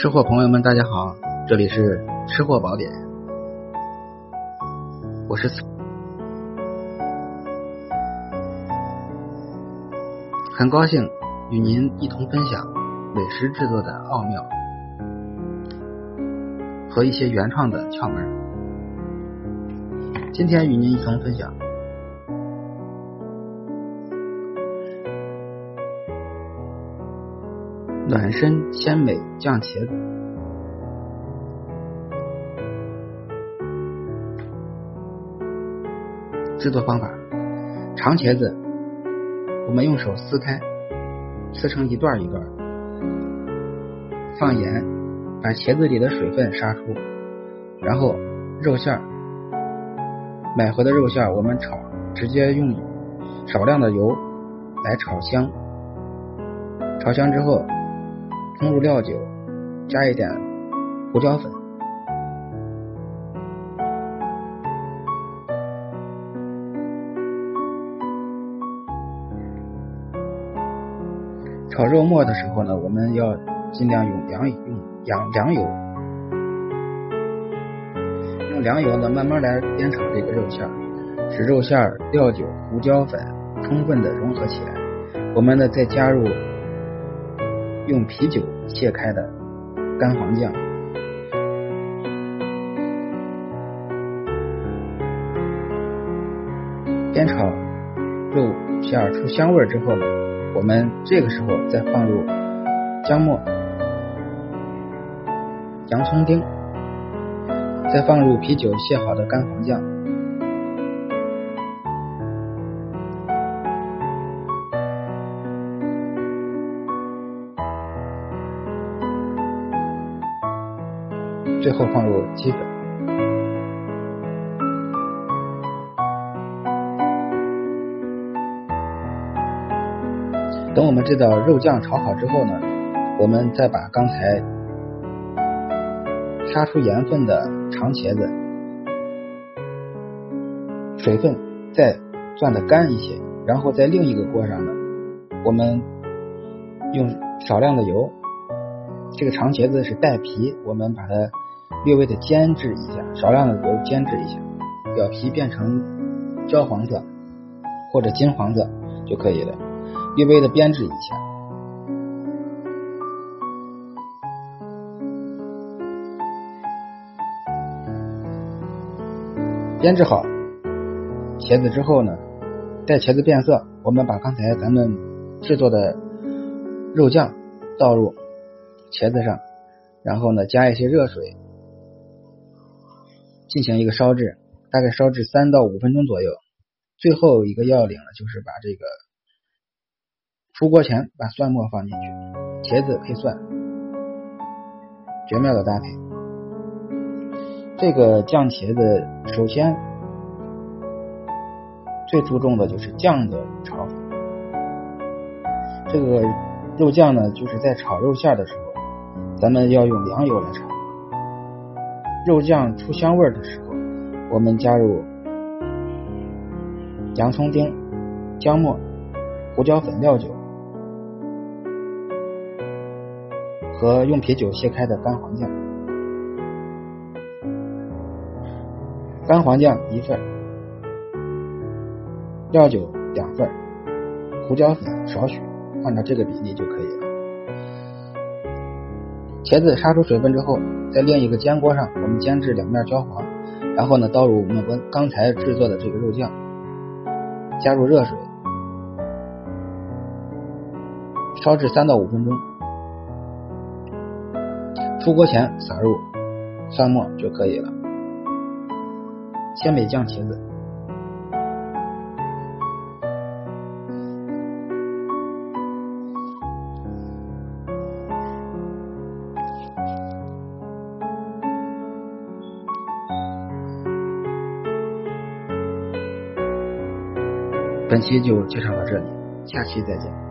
吃货朋友们，大家好，这里是吃货宝典，我是很高兴与您一同分享美食制作的奥妙和一些原创的窍门。今天与您一同分享暖身鲜美酱茄子。制作方法：长茄子，我们用手撕开，撕成一段一段，放盐，把茄子里的水分杀出，然后肉馅儿，买回的肉馅儿我们炒，直接用少量的油来炒香，炒香之后，冲入料酒，加一点胡椒粉。炒肉末的时候呢，我们要尽量用凉用凉凉油，用凉油呢慢慢来煸炒这个肉馅，使肉馅、料酒、胡椒粉充分的融合起来。我们呢再加入用啤酒切开的干黄酱，煸炒肉馅出香味之后。我们这个时候再放入姜末、洋葱丁，再放入啤酒卸好的干黄酱，最后放入鸡粉。等我们这道肉酱炒好之后呢，我们再把刚才杀出盐分的长茄子水分再攥的干一些，然后在另一个锅上呢，我们用少量的油，这个长茄子是带皮，我们把它略微的煎制一下，少量的油煎制一下，表皮变成焦黄色或者金黄色就可以了。略微的编制一下，编制好茄子之后呢，待茄子变色，我们把刚才咱们制作的肉酱倒入茄子上，然后呢加一些热水，进行一个烧制，大概烧制三到五分钟左右。最后一个要领呢，就是把这个。出锅前把蒜末放进去，茄子配蒜，绝妙的搭配。这个酱茄子首先最注重的就是酱的炒法。这个肉酱呢，就是在炒肉馅的时候，咱们要用凉油来炒。肉酱出香味的时候，我们加入洋葱丁、姜末、胡椒粉、料酒。和用啤酒卸开的干黄酱，干黄酱一份，料酒两份，胡椒粉少许，按照这个比例就可以了。茄子杀出水分之后，在另一个煎锅上，我们煎至两面焦黄，然后呢，倒入我们刚才制作的这个肉酱，加入热水，烧至三到五分钟。出锅前撒入蒜末就可以了。鲜美酱茄子。本期就介绍到这里，下期再见。